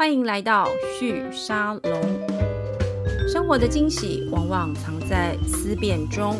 欢迎来到旭沙龙。生活的惊喜往往藏在思辨中。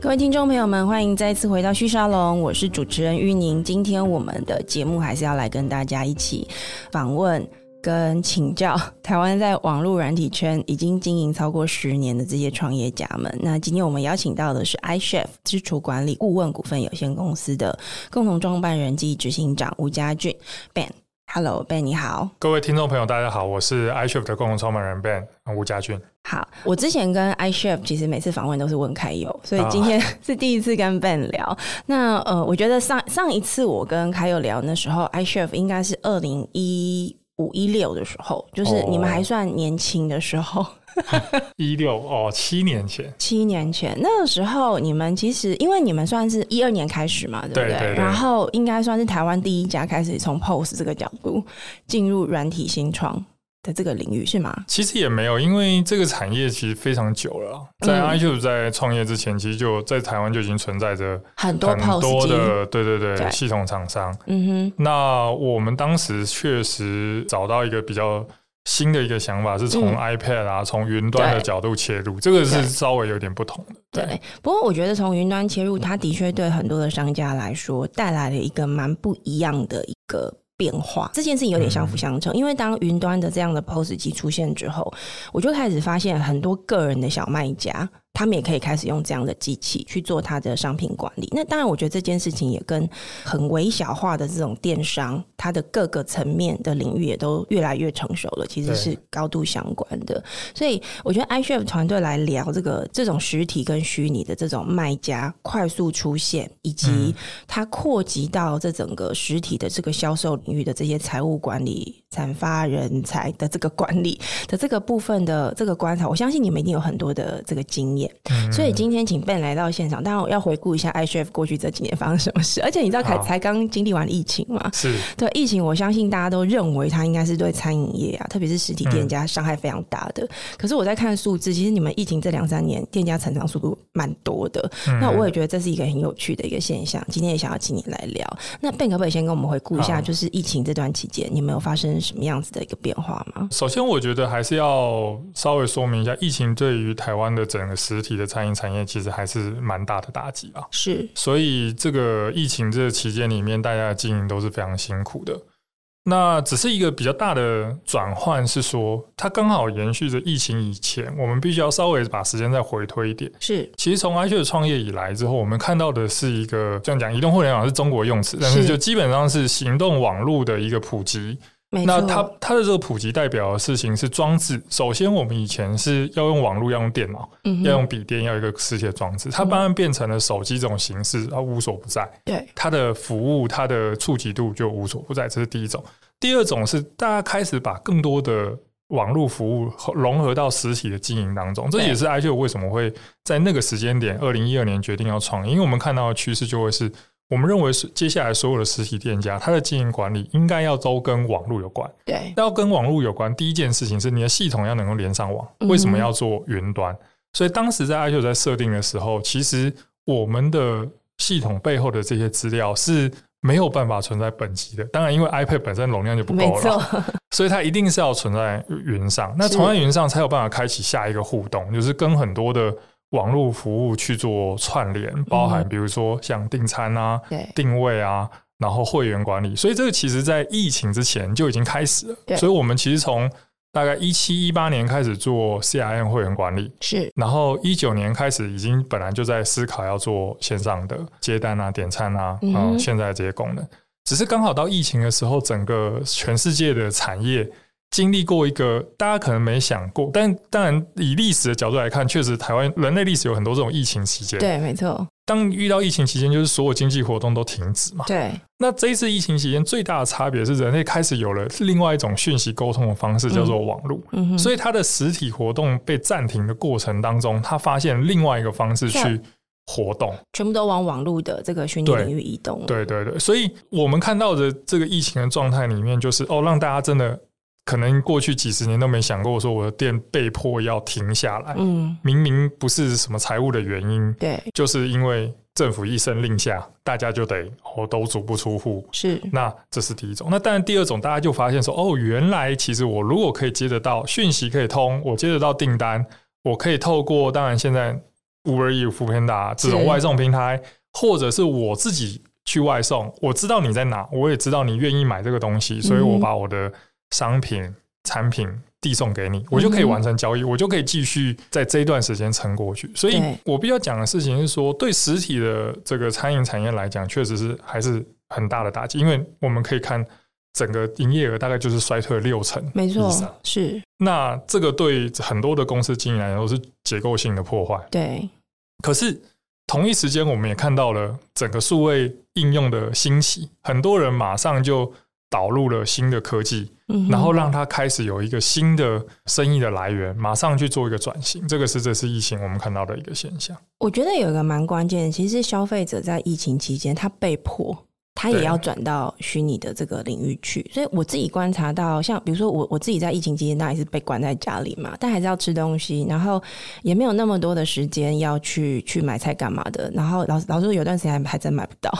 各位听众朋友们，欢迎再次回到旭沙龙，我是主持人玉宁。今天我们的节目还是要来跟大家一起访问。跟请教台湾在网络软体圈已经经营超过十年的这些创业家们，那今天我们邀请到的是 iCHEF 支出管理顾问股份有限公司的共同创办人及执行长吴家俊 Ben。Hello Ben，你好。各位听众朋友，大家好，我是 iCHEF 的共同创办人 Ben 吴家俊。好，我之前跟 iCHEF 其实每次访问都是问凯友，所以今天 是第一次跟 Ben 聊。Oh. 那呃，我觉得上上一次我跟凯友聊那时候，iCHEF 应该是二零一。五一六的时候，就是你们还算年轻的时候。一六哦，七年前。七年前那个时候，你们其实因为你们算是一二年开始嘛，对不对？对对对，然后应该算是台湾第一家开始从 POS 这个角度进入软体新创的这个领域是吗？其实也没有，因为这个产业其实非常久了。在 iCHEF 在创业之前，其实就在台湾就已经存在着很多很多的对对系统厂商。嗯哼，那我们当时确实找到一个比较新的一个想法，是从 iPad 啊，从云端的角度切入，这个是稍微有点不同的。对，对不过我觉得从云端切入，它的确对很多的商家来说带来了一个蛮不一样的一个。变化这件事情有点相辅相成，嗯、因为当云端的这样的 POS 机出现之后，我就开始发现很多个人的小卖家。他们也可以开始用这样的机器去做他的商品管理。那当然，我觉得这件事情也跟很微小化的这种电商，它的各个层面的领域也都越来越成熟了，其实是高度相关的。所以，我觉得 iCHEF 团队来聊这个这种实体跟虚拟的这种卖家快速出现，以及它扩及到这整个实体的这个销售领域的这些财务管理、产发人才的这个管理的这个部分的这个观察，我相信你们一定有很多的这个经验。所以今天请 Ben 来到现场，当然我要回顾一下 iCHEF 过去这几年发生什么事。而且你知道，才才刚经历完疫情嘛？是对疫情，我相信大家都认为它应该是对餐饮业啊，特别是实体店家伤害非常大的。可是我在看数字，其实你们疫情这两三年店家成长速度蛮多的。那我也觉得这是一个很有趣的一个现象。今天也想要请你来聊。那 Ben 可不可以先跟我们回顾一下，就是疫情这段期间，你们有发生什么样子的一个变化吗？首先，我觉得还是要稍微说明一下，疫情对于台湾的整个实体的餐饮产业其实还是蛮大的打击啊，是，所以这个疫情这个期间里面，大家的经营都是非常辛苦的。那只是一个比较大的转换，是说它刚好延续着疫情以前，我们必须要稍微把时间再回推一点。是，其实从 iCHEF 创业以来之后，我们看到的是一个这样讲，移动互联网是中国用词，但是就基本上是行动网络的一个普及。那它它的这个普及代表的事情是装置。首先，我们以前是要用网络，要用电脑，嗯、要用笔电，要一个实体的装置。它慢慢变成了手机这种形式，它无所不在。对它的服务，它的触及度就无所不在。这是第一种。第二种是大家开始把更多的网络服务融合到实体的经营当中。这也是 iCHEF 为什么会在那个时间点，二零一二年决定要创业，因为我们看到的趋势就会是。我们认为是接下来所有的实体店家，它的经营管理应该要都跟网络有关。对，要跟网络有关，第一件事情是你的系统要能够连上网。为什么要做云端？所以当时在 iCHEF 在设定的时候，其实我们的系统背后的这些资料是没有办法存在本机的。当然，因为 iPad 本身容量就不够了，所以它一定是要存在云上。那存在云上才有办法开启下一个互动，就是跟很多的。网络服务去做串联，包含比如说像订餐啊、定位啊，然后会员管理，所以这个其实在疫情之前就已经开始了。所以我们其实从大概一七一八年开始做 CRM 会员管理，是，然后一九年开始已经本来就在思考要做线上的接单啊、点餐啊，嗯，现在这些功能，只是刚好到疫情的时候，整个全世界的产业。经历过一个大家可能没想过，但当然以历史的角度来看，确实台湾人类历史有很多这种疫情期间。对，没错。当遇到疫情期间，就是所有经济活动都停止嘛。对。那这一次疫情期间最大的差别是，人类开始有了另外一种讯息沟通的方式，叫做网络。嗯哼。所以它的实体活动被暂停的过程当中，他发现另外一个方式去活动，全部都往网络的这个虚拟领域移动。对对对。所以我们看到的这个疫情的状态里面，就是哦，让大家真的。可能过去几十年都没想过，说我的店被迫要停下来。嗯，明明不是什么财务的原因，对，就是因为政府一声令下，大家就得哦都足不出户。是，那这是第一种。那当然，第二种大家就发现说，哦，原来其实我如果可以接得到讯息，可以通，我接得到订单，我可以透过当然现在 Uber Eats、Foodpanda 这种外送平台，或者是我自己去外送，我知道你在哪，我也知道你愿意买这个东西，所以我把我的商品、嗯、产品。递送给你，我就可以完成交易，嗯、我就可以继续在这一段时间撑过去。所以我必须要讲的事情是说，对实体的这个餐饮产业来讲，确实是还是很大的打击，因为我们可以看整个营业额大概就是衰退了六成，没错，是。那这个对很多的公司经营来说是结构性的破坏。对。可是同一时间，我们也看到了整个数位应用的兴起，很多人马上就。导入了新的科技，然后让他开始有一个新的生意的来源，马上去做一个转型。这个是这次疫情我们看到的一个现象。我觉得有一个蛮关键的，其实消费者在疫情期间，他被迫。他也要转到虚拟的这个领域去，所以我自己观察到，像比如说我我自己在疫情期间，当然是被关在家里嘛，但还是要吃东西，然后也没有那么多的时间要去去买菜干嘛的，然后老老师说有段时间还还真买不到。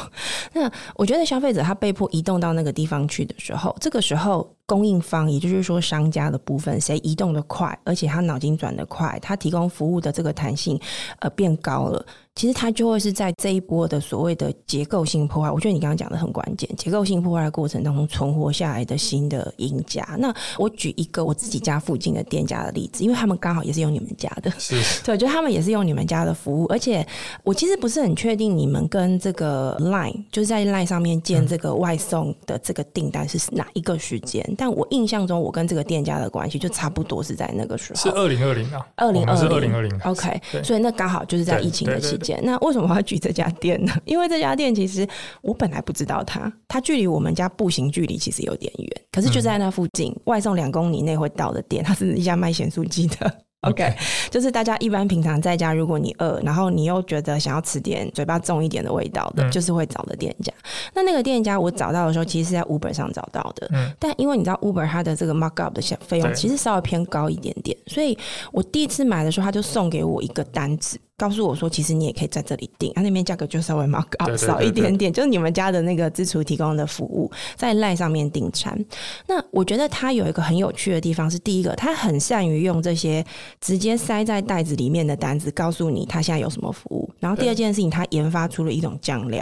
那我觉得消费者他被迫移动到那个地方去的时候，这个时候。供应方，也就是说商家的部分，谁移动的快，而且他脑筋转得快，他提供服务的这个弹性呃变高了，其实他就会是在这一波的所谓的结构性破坏。我觉得你刚刚讲的很关键，结构性破坏的过程当中存活下来的新的赢家。那我举一个我自己家附近的店家的例子，因为他们刚好也是用你们家的，是对，就他们也是用你们家的服务，而且我其实不是很确定你们跟这个 Line 就是在 Line 上面建这个外送的这个订单是哪一个时间。但我印象中，我跟这个店家的关系就差不多是在那个时候，是二零二零啊，二零二零，二零二零，OK，所以那刚好就是在疫情的期间。那为什么我要举这家店呢？因为这家店其实我本来不知道它，它距离我们家步行距离其实有点远，可是就在那附近，嗯、外送两公里内会到的店，它是一家卖咸酥鸡的。OK，就是大家一般平常在家，如果你饿，然后你又觉得想要吃点嘴巴重一点的味道的，嗯、就是会找的店家。那那个店家我找到的时候，其实是在 Uber 上找到的。嗯，但因为你知道 Uber 它的这个 markup 的费用其实稍微偏高一点点，所以我第一次买的时候，他就送给我一个单子。告诉我说，其实你也可以在这里订，它、啊、那边价格就稍微 mark up 少一点点，就是你们家的那个自厨提供的服务，在 LINE 上面订餐。那我觉得它有一个很有趣的地方是，第一个，它很善于用这些直接塞在袋子里面的单子，告诉你它现在有什么服务。然后第二件事情，它研发出了一种酱料，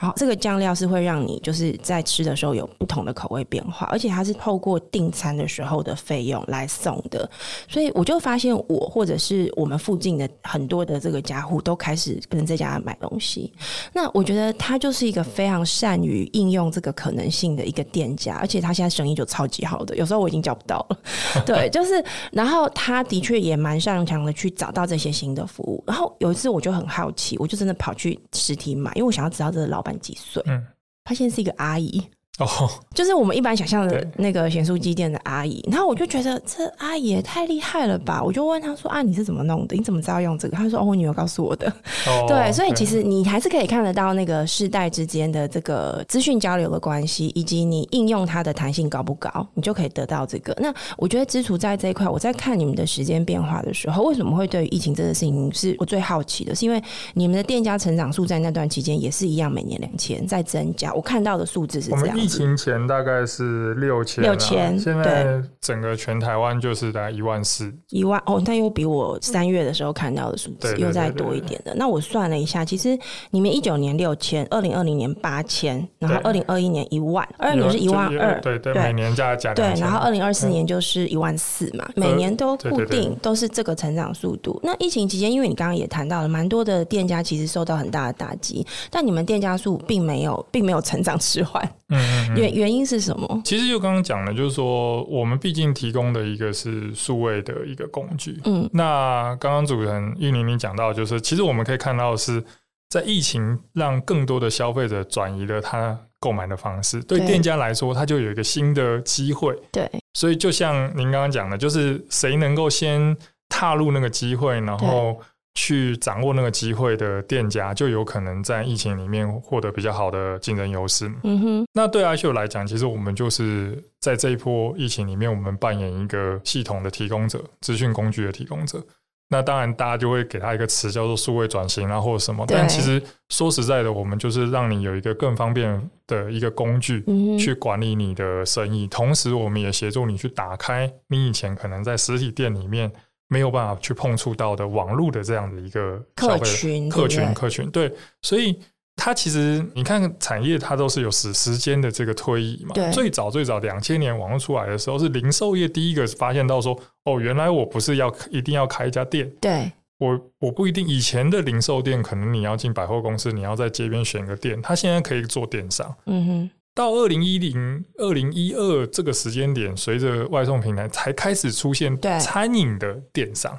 然后这个酱料是会让你就是在吃的时候有不同的口味变化，而且它是透过订餐的时候的费用来送的。所以我就发现，我或者是我们附近的很多的这个。这个家户都开始跟在家买东西，那我觉得他就是一个非常善于应用这个可能性的一个店家，而且他现在生意就超级好的，有时候我已经叫不到了。对，就是，然后他的确也蛮擅长的去找到这些新的服务。然后有一次我就很好奇，我就真的跑去实体买，因为我想要知道这个老板几岁。嗯，他现在是一个阿姨。哦，oh, 就是我们一般想象的那个咸酥鸡店的阿姨，对然后我就觉得这阿姨也太厉害了吧！我就问她说：“啊，你是怎么弄的？你怎么知道用这个？”她说：“哦，我女儿告诉我的。” oh, 对，所以其实你还是可以看得到那个世代之间的这个资讯交流的关系，以及你应用它的弹性高不高，你就可以得到这个。那我觉得支厨在这一块，我在看你们的时间变化的时候，为什么会对于疫情这个事情是我最好奇的？是因为你们的店家成长数在那段期间也是一样，每年两千在增加。我看到的数字是这样，疫情前大概。是六千，六千。现在整个全台湾就是大概一万四，一万哦，那又比我三月的时候看到的数字又再多一点的。那我算了一下，其实你们一九年六千，二零二零年八千，然后二零二一年一万，二二年是一万二，对对，每年加加对，然后二零二四年就是一万四嘛，每年都固定都是这个成长速度。那疫情期间，因为你刚刚也谈到了，蛮多的店家其实受到很大的打击，但你们店家数并没有，并没有成长迟缓。嗯，原原因是什么？其实就刚刚讲的，就是说我们毕竟提供的一个是数位的一个工具。嗯，那刚刚主持人玉玲你讲到，就是其实我们可以看到是在疫情让更多的消费者转移了他购买的方式，对店家来说，他就有一个新的机会。对，所以就像您刚刚讲的，就是谁能够先踏入那个机会，然后。去掌握那个机会的店家，就有可能在疫情里面获得比较好的竞争优势。嗯哼，那对 iCHEF 来讲，其实我们就是在这一波疫情里面，我们扮演一个系统的提供者、资讯工具的提供者。那当然大家就会给他一个词叫做数位转型啊，或者什么。但其实说实在的，我们就是让你有一个更方便的一个工具去管理你的生意，同时我们也协助你去打开你以前可能在实体店里面没有办法去碰触到的网络的这样的一个客群，客群，客群。对，所以。它其实，你看产业，它都是有时时间的这个推移嘛。最早最早两千年网络出来的时候，是零售业第一个发现到说，哦，原来我不是要一定要开一家店。对，我我不一定。以前的零售店，可能你要进百货公司，你要在街边选个店。它现在可以做电商。嗯哼。到二零一零、二零一二这个时间点，随着外送平台才开始出现餐饮的电商。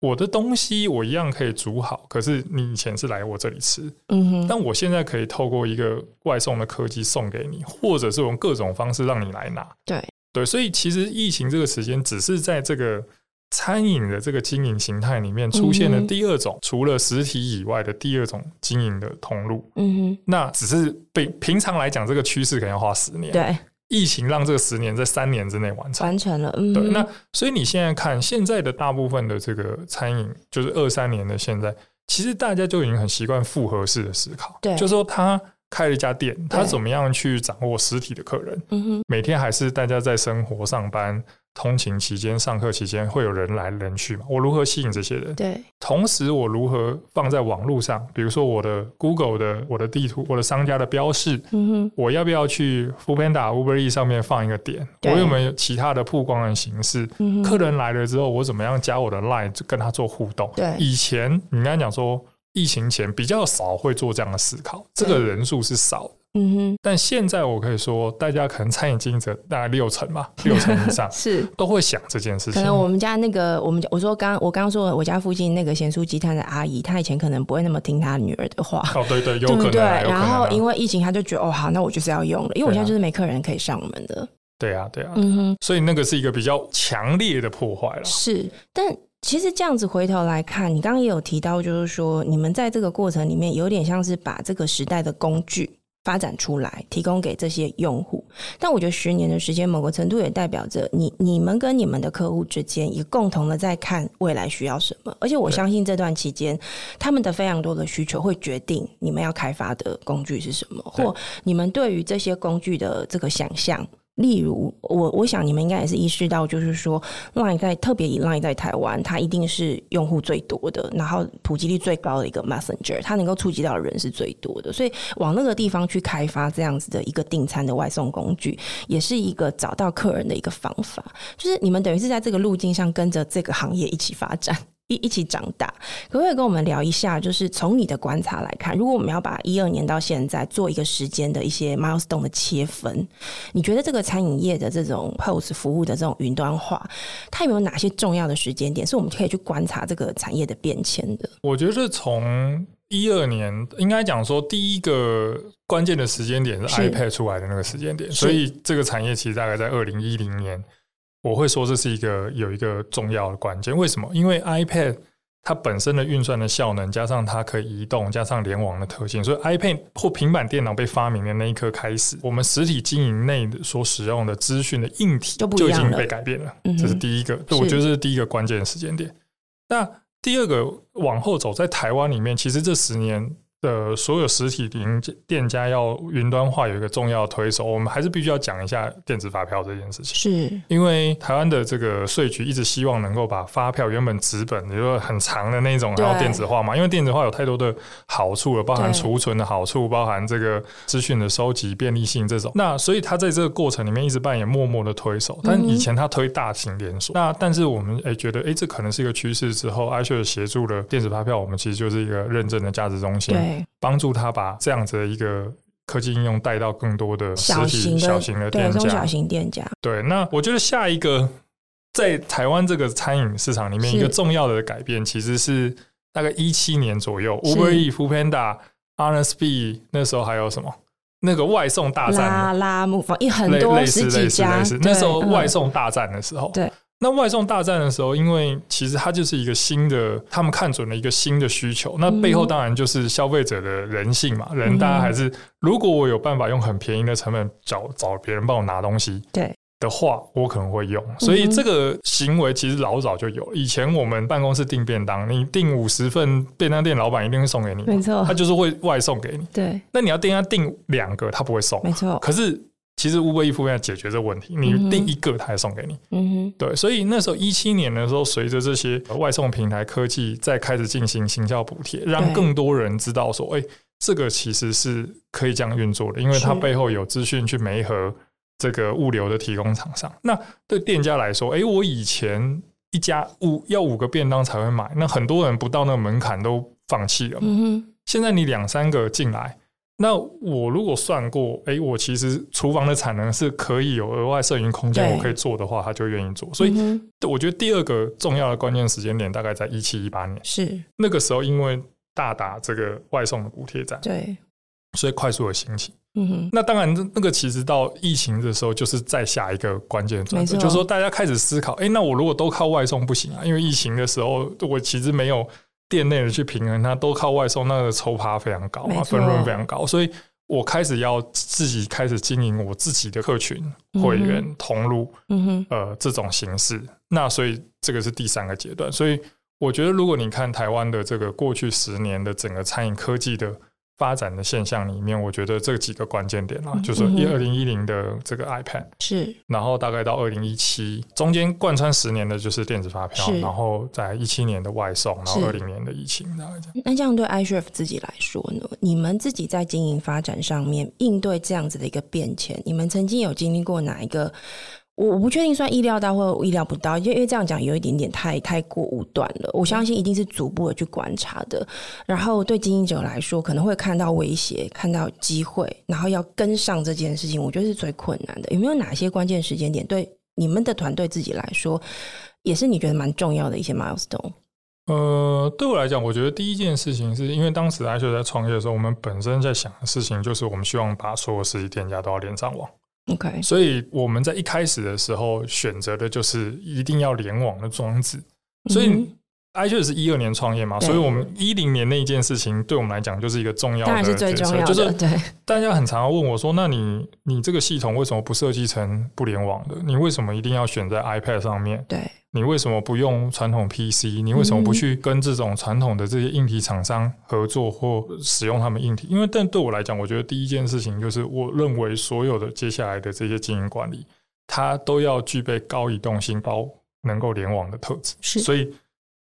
我的东西我一样可以煮好，可是你以前是来我这里吃，嗯哼，但我现在可以透过一个外送的科技送给你，或者是用各种方式让你来拿。对对，所以其实疫情这个时间只是在这个餐饮的这个经营形态里面出现了第二种，嗯、除了实体以外的第二种经营的通路。嗯哼，那只是被平常来讲，这个趋势可能要花十年。对。疫情让这个十年在三年之内完成，完成了。嗯，对。那所以你现在看现在的大部分的这个餐饮，就是二三年的现在，其实大家就已经很习惯复合式的思考。对，就是说他开了一家店，他怎么样去掌握实体的客人？嗯哼，每天还是大家在生活上班。通勤期间、上课期间会有人来人去嘛？我如何吸引这些人？对，同时我如何放在网络上？比如说我的 Google 的、我的地图、我的商家的标示，嗯哼，我要不要去 Foodpanda、Uber Eats 上面放一个点？我有没有其他的曝光的形式？嗯，客人来了之后，我怎么样加我的 Line 跟他做互动？对，以前你刚才讲说疫情前比较少会做这样的思考，这个人数是少的。嗯哼，但现在我可以说，大家可能餐饮经营者大概六成吧，六成以上是都会想这件事情。可能我们家那个，我们我说刚我刚刚说我家附近那个咸酥鸡摊的阿姨，她以前可能不会那么听她女儿的话。哦，对 对，有可能。对，对，对，然后因为疫情，她就觉得哦好，那我就是要用了，因为我现在就是没客人可以上门的。对啊，对啊，嗯哼，所以那个是一个比较强烈的破坏了。是，但其实这样子回头来看，你刚刚也有提到，就是说你们在这个过程里面有点像是把这个时代的工具。发展出来，提供给这些用户。但我觉得十年的时间，某个程度也代表着你、你们跟你们的客户之间也共同的在看未来需要什么。而且我相信这段期间，他们的非常多的需求会决定你们要开发的工具是什么，或你们对于这些工具的这个想象。例如，我我想你们应该也是意识到，就是说，Line 在特别以 Line 在台湾，它一定是用户最多的，然后普及率最高的一个 Messenger，它能够触及到的人是最多的，所以往那个地方去开发这样子的一个订餐的外送工具，也是一个找到客人的一个方法。就是你们等于是在这个路径上跟着这个行业一起发展。一一起长大，可不可以跟我们聊一下？就是从你的观察来看，如果我们要把一二年到现在做一个时间的一些 milestone 的切分，你觉得这个餐饮业的这种 POS 服务的这种云端化，它有没有哪些重要的时间点是我们可以去观察这个产业的变迁的？我觉得从一二年应该讲说，第一个关键的时间点是 iPad 出来的那个时间点，所以这个产业其实大概在二零一零年。我会说这是一个有一个重要的关键，为什么？因为 iPad 它本身的运算的效能，加上它可以移动，加上联网的特性，所以 iPad 或平板电脑被发明的那一刻开始，我们实体经营内所使用的资讯的硬体就已经被改变了。这是第一个，我觉得这是第一个关键的时间点。那第二个往后走，在台湾里面，其实这十年。的所有实体店店家要云端化，有一个重要推手，我们还是必须要讲一下电子发票这件事情。是，因为台湾的这个税局一直希望能够把发票原本纸本，也就是很长的那种，然后电子化嘛。因为电子化有太多的好处了，包含储存的好处，包含这个资讯的收集便利性这种。那所以他在这个过程里面一直扮演默默的推手。但以前他推大型连锁，那但是我们诶觉得诶这可能是一个趋势之后，iShare 协助了电子发票，我们其实就是一个认证的价值中心。帮助他把这样子的一个科技应用带到更多的实体小型的店家，中小型店家。对，那我觉得下一个在台湾这个餐饮市场里面一个重要的改变，其实是大概一七年左右，Uber Eats、Foodpanda、Honest Bee 那时候还有什么？那个外送大战，拉拉木坊一很多十几家，那时候外送大战的时候，对。那外送大战的时候，因为其实它就是一个新的，他们看准了一个新的需求。那背后当然就是消费者的人性嘛，人大家还是如果我有办法用很便宜的成本找找别人帮我拿东西，对，的话，我可能会用。所以这个行为其实老早就有。以前我们办公室订便当，你订五十份，便当店老板一定会送给你，没错，他就是会外送给你。对，那你要订他订两个，他不会送，没错。可是其实 Uber Eats 要解决这个问题，你订一个，他还送给你。嗯哼，对。所以那时候一七年的时候，随着这些外送平台科技在开始进行行销补贴，让更多人知道说，哎、欸，这个其实是可以这样运作的，因为它背后有资讯去媒合。这个物流的提供厂商，那对店家来说，哎，我以前一家五要五个便当才会买，那很多人不到那个门槛都放弃了。嗯哼。现在你两三个进来，那我如果算过，哎，我其实厨房的产能是可以有额外剩余空间，我可以做的话，他就愿意做。所以，我觉得第二个重要的关键时间点大概在一七一八年，是那个时候，因为大打这个外送的补贴战，对，所以快速的兴起。嗯哼，那当然，那个其实到疫情的时候，就是再下一个关键转折，就是说大家开始思考，哎，那我如果都靠外送不行啊，因为疫情的时候，我其实没有店内的去平衡，它都靠外送，那个抽趴非常高啊，分润非常高，所以我开始要自己开始经营我自己的客群、会员、通路，嗯哼，呃，这种形式。那所以这个是第三个阶段，所以我觉得，如果你看台湾的这个过去十年的整个餐饮科技的。发展的现象里面，我觉得这几个关键点啊，嗯、就是一二零一零的这个 iPad 是，然后大概到二零一七中间贯穿十年的就是电子发票，然后在一七年的外送，然后二零年的疫情，大概这样。那这样对 iCHEF 自己来说呢？你们自己在经营发展上面应对这样子的一个变迁，你们曾经有经历过哪一个？我我不确定算意料到或意料不到，因为因为这样讲有一点点太太过武断了。我相信一定是逐步的去观察的，然后对经营者来说可能会看到威胁，看到机会，然后要跟上这件事情，我觉得是最困难的。有没有哪些关键时间点对你们的团队自己来说，也是你觉得蛮重要的一些 milestone？呃，对我来讲，我觉得第一件事情是因为当时 iCHEF 在创业的时候，我们本身在想的事情就是我们希望把所有实体店家都要连上网。OK，所以我们在一开始的时候选择的就是一定要联网的装置。所以 iCHEF 是一二年创业嘛，所以我们一零年那一件事情对我们来讲就是一个重要的，当然是最重要的。就是对大家很常要问我说：“那你你这个系统为什么不设计成不联网的？你为什么一定要选在 iPad 上面？”对。你为什么不用传统 PC？你为什么不去跟这种传统的这些硬体厂商合作或使用他们硬体？因为，但对我来讲，我觉得第一件事情就是，我认为所有的接下来的这些经营管理，它都要具备高移动性、高能够联网的特质。是，所以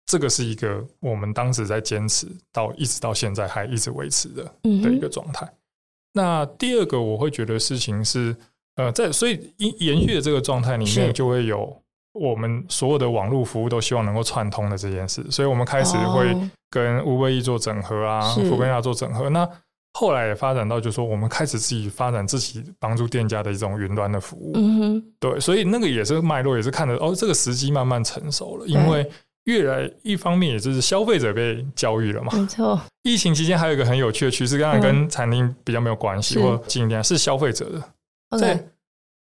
这个是一个我们当时在坚持到一直到现在还一直维持的的一个状态。那第二个我会觉得事情是，呃，在所以延延续的这个状态里面，就会有。我们所有的网络服务都希望能够串通的这件事，所以我们开始会跟 Uber Eats 做整合啊，foodpanda 做整合。那后来也发展到，就是说我们开始自己发展自己帮助店家的一种云端的服务。嗯哼，对，所以那个也是脉络，也是看着哦，这个时机慢慢成熟了。因为越来一方面，也就是消费者被教育了嘛。没错。疫情期间还有一个很有趣的趋势，当然跟餐厅比较没有关系，或经营店是消费者的。在，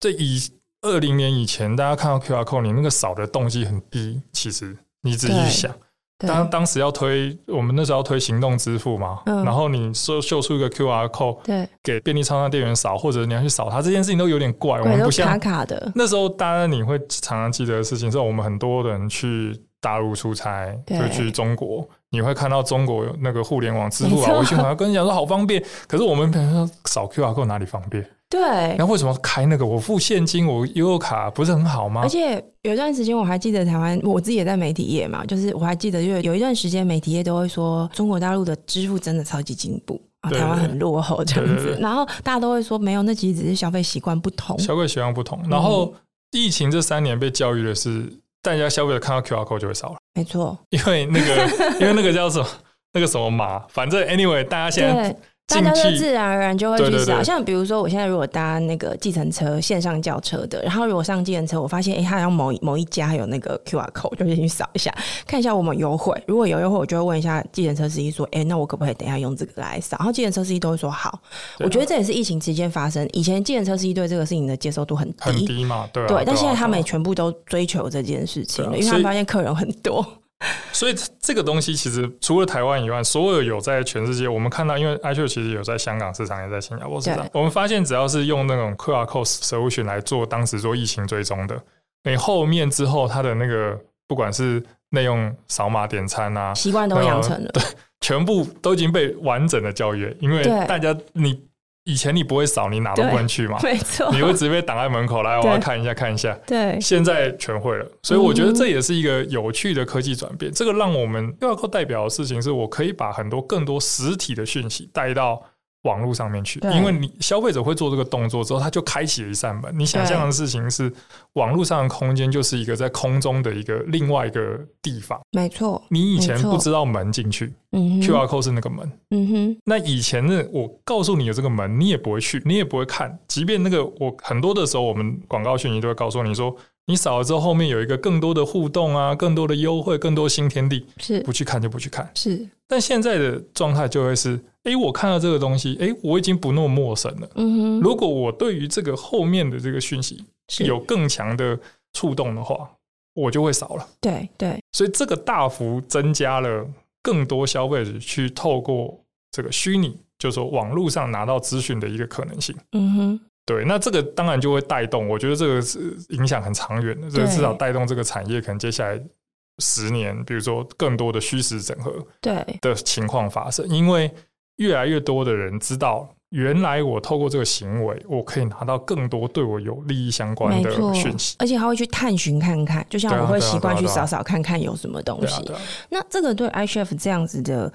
这以。二零年以前，大家看到 QR code，你那个扫的动机很低。其实你仔细想，当当时要推，我们那时候要推行动支付嘛，嗯、然后你说秀出一个 QR code，对，给便利超商店员扫，或者你要去扫它，这件事情都有点怪。我们不像卡卡的。那时候，当然你会常常记得的事情是，我们很多人去大陆出差，就去中国，你会看到中国有那个互联网支付啊，微信好像跟你讲说好方便，可是我们平时说扫 QR code 哪里方便？对，那为什么开那个？我付现金，我悠游卡不是很好吗？而且有一段时间，我还记得台湾，我自己也在媒体业嘛，就是我还记得，就有一段时间，媒体业都会说中国大陆的支付真的超级进步啊，台湾很落后这样子。然后大家都会说没有，那其实只是消费习惯不同，消费习惯不同。然后疫情这三年被教育的是，大家消费者看到 QR code 就会扫了，没错，因为那个因为那个叫什么那个什么码，反正 anyway，大家现在。大家都自然而然就会去扫，像比如说，我现在如果搭那个计程车线上叫车的，然后如果上计程车，我发现哎，他好像某某一家有那个 QR code，就先去扫一下，看一下我们优惠。如果有优惠，我就会问一下计程车司机说，哎，那我可不可以等一下用这个来扫？然后计程车司机都会说好。我觉得这也是疫情期间发生，以前计程车司机对这个事情的接受度很低，很低嘛，对，对。但现在他们也全部都追求这件事情了，因为他们发现客人很多。所以这个东西其实除了台湾以外，所有有在全世界，我们看到，因为 iCHECK 其实有在香港市场，也在新加坡市场。我们发现，只要是用那种 QR Code solution 来做当时做疫情追踪的，你后面之后它的那个不管是内用扫码点餐啊，习惯都养成了，对，全部都已经被完整的教育，因为大家你。以前你不会扫，你哪都不能去嘛，没错，你会直接被挡在门口来，我要看一下看一下。对，现在全会了，所以我觉得这也是一个有趣的科技转变。这个让我们 QR Code 代表的事情是，我可以把很多更多实体的讯息带到。网络上面去，因为你消费者会做这个动作之后，他就开启了一扇门。你想象的事情是，网络上的空间就是一个在空中的一个另外一个地方。没错，你以前不知道门进去，QR code 是那个门。嗯哼，那以前呢，我告诉你的这个门，你也不会去，你也不会看。即便那个我很多的时候，我们广告讯息都会告诉你说，你扫了之后，后面有一个更多的互动啊，更多的优惠，更多新天地。是，不去看就不去看。是，但现在的状态就会是。哎、欸，我看到这个东西，哎、欸，我已经不那么陌生了。嗯哼，如果我对于这个后面的这个讯息有更强的触动的话，我就会扫了。对对，所以这个大幅增加了更多消费者去透过这个虚拟，就是说网络上拿到资讯的一个可能性。嗯哼，对，那这个当然就会带动，我觉得这个是影响很长远的，这个至少带动这个产业可能接下来十年，比如说更多的虚实整合对的情况发生，因为。越来越多的人知道，原来我透过这个行为，我可以拿到更多对我有利益相关的讯息，而且他会去探寻看看，就像我会习惯去扫扫看看有什么东西。那这个对 iCHEF 这样子的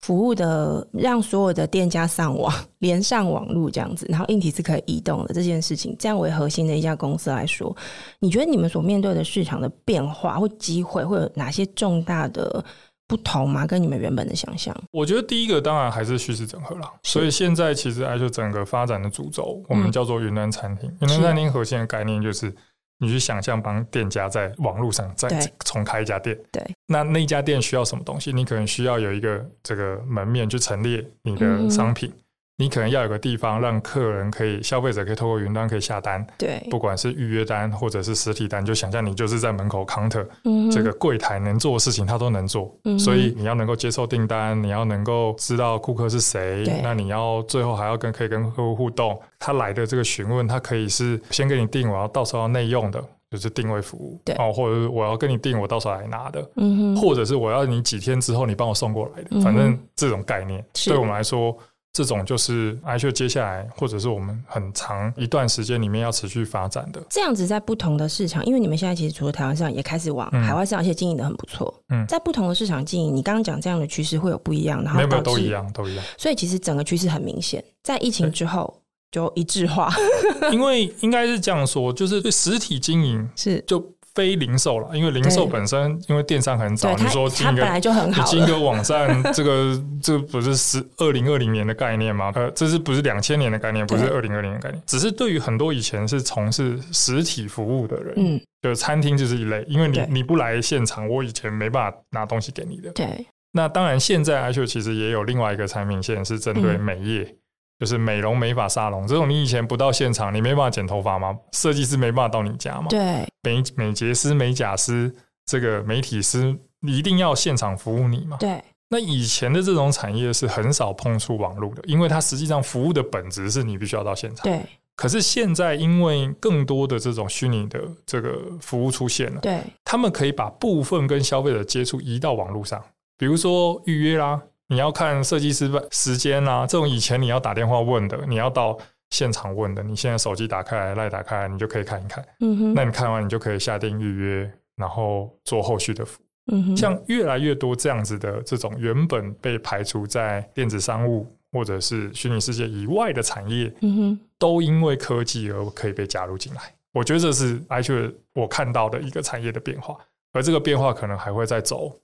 服务的，让所有的店家上网 连上网路这样子，然后硬体是可以移动的这件事情，这样为核心的一家公司来说，你觉得你们所面对的市场的变化或机会会有哪些重大的？不同吗？跟你们原本的想象？我觉得第一个当然还是虚实整合了。所以现在其实 iCHECK 整个发展的主轴，我们叫做云端餐厅。云端餐厅核心的概念就是，你去想象帮店家在网络上再重开一家店。对。那那家店需要什么东西？你可能需要有一个这个门面去陈列你的商品。嗯你可能要有个地方让客人可以、消费者可以透过云端可以下单，对，不管是预约单或者是实体单，就想象你就是在门口 counter，嗯，这个柜台能做的事情他都能做，嗯，所以你要能够接受订单，你要能够知道顾客是谁，那你要最后还要跟可以跟客户互动，他来的这个询问，他可以是先给你订，我要到时候要内用的，就是定位服务，对，哦，或者是我要跟你订，我到时候来拿的，嗯，或者是我要你几天之后你帮我送过来的，反正这种概念对我们来说。这种就是 iCHECK 接下来，或者是我们很长一段时间里面要持续发展的。这样子在不同的市场，因为你们现在其实除了台湾市场，也开始往海外市场，而且经营的很不错。嗯，在不同的市场经营，你刚刚讲这样的趋势会有不一样，然后没有没有都一样都一样。所以其实整个趋势很明显，在疫情之后就一致化。因为应该是这样说，就是对实体经营是就。非零售了，因为零售本身，因为电商很早，你说进一个，你进一个网站，这个这不是十二零二零年的概念吗？呃，这是不是两千年的概念？不是二零二零的概念。只是对于很多以前是从事实体服务的人，嗯，就餐厅就是一类，因为你你不来现场，我以前没办法拿东西给你的。对。那当然，现在 iCHECK 其实也有另外一个产品线是针对美业。就是美容美发沙龙这种，你以前不到现场，你没办法剪头发吗？设计师没办法到你家吗？对，美美睫师、美甲师、这个美体师，你一定要现场服务你吗？对。那以前的这种产业是很少碰触网络的，因为它实际上服务的本质是你必须要到现场。对。可是现在，因为更多的这种虚拟的这个服务出现了，对，他们可以把部分跟消费者接触移到网络上，比如说预约啦。你要看设计师时间啊，这种以前你要打电话问的，你要到现场问的，你现在手机打开来，赖打开来，你就可以看一看。嗯哼，那你看完你就可以下定预约，然后做后续的服务。嗯哼，像越来越多这样子的这种原本被排除在电子商务或者是虚拟世界以外的产业，嗯哼，都因为科技而可以被加入进来。我觉得这是 iCHECK 我看到的一个产业的变化，而这个变化可能还会再走。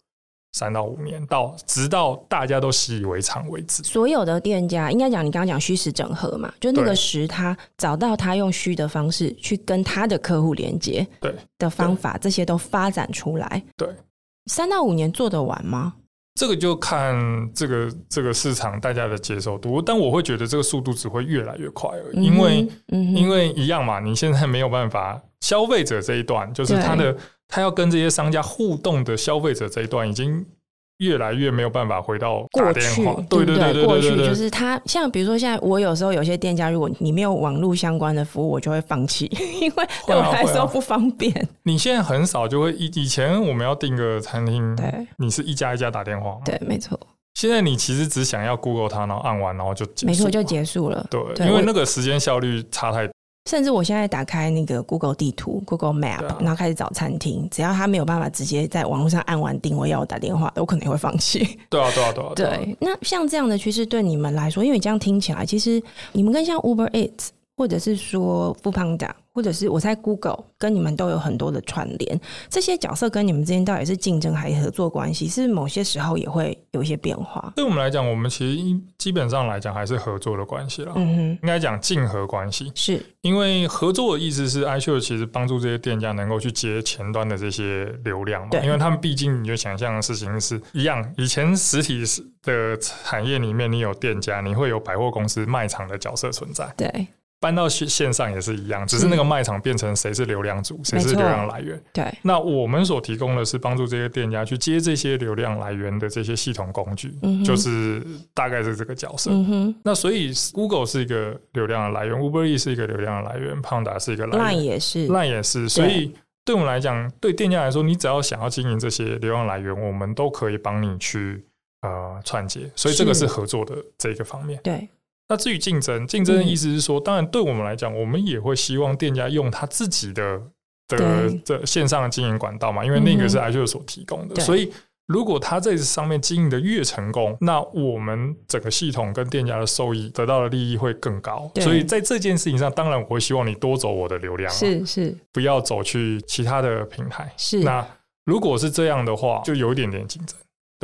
三到五年，到直到大家都习以为常为止。所有的店家应该讲，你刚刚讲虚实整合嘛，就那个实，他找到他用虚的方式去跟他的客户连接，对的方法，这些都发展出来。对，三到五年做得完吗？这个就看这个这个市场大家的接受度，但我会觉得这个速度只会越来越快而已，因为因为一样嘛，你现在没有办法。消费者这一段，就是他的他要跟这些商家互动的消费者这一段，已经。越来越没有办法回到过去，对对对对，过去就是他像比如说现在我有时候有些店家，如果你没有网络相关的服务，我就会放弃，因为对我来说不方便。啊啊、你现在很少就会以以前我们要订个餐厅，对，你是一家一家打电话，对，没错。现在你其实只想要 Google 它，然后按完然后就结束，没错就结束了。对，对因为那个时间效率差太多。甚至我现在打开那个 Google 地图 Google Map，然后开始找餐厅，只要他没有办法直接在网络上按完定位要我打电话，我可能会放弃。对啊，对啊，对啊。对，那像这样的趋势对你们来说，因为你这样听起来，其实你们跟像 Uber Eats 或者是说 Foodpanda 或者是我在 Google 跟你们都有很多的串联，这些角色跟你们之间到底是竞争还是合作关系？是某些时候也会有一些变化。对我们来讲，我们其实基本上来讲还是合作的关系了。嗯哼，应该讲竞合关系。是因为合作的意思是，iShare 其实帮助这些店家能够去接前端的这些流量嘛。对，因为他们毕竟你就想象的事情是一样，以前实体的产业里面，你有店家，你会有百货公司卖场的角色存在。对。搬到线线上也是一样，只是那个卖场变成谁是流量主，谁是流量来源。对，那我们所提供的是帮助这些店家去接这些流量来源的这些系统工具，嗯、就是大概是这个角色。嗯、那所以 Google 是一个流量的来源，Uber Eats 是一个流量的来源，Panda 是一个来源，Line 也是，Line 也是。所以对我们来讲，对店家来说，你只要想要经营这些流量来源，我们都可以帮你去呃串接。所以这个是合作的这个方面。对。那至于竞争，竞争的意思是说，当然对我们来讲，我们也会希望店家用他自己的的这线上的经营管道嘛，因为那个是 iShare 所提供的。所以，如果他在这上面经营的越成功，那我们整个系统跟店家的收益得到的利益会更高。所以在这件事情上，当然我会希望你多走我的流量，是是，不要走去其他的平台。是，那如果是这样的话，就有一点点竞争。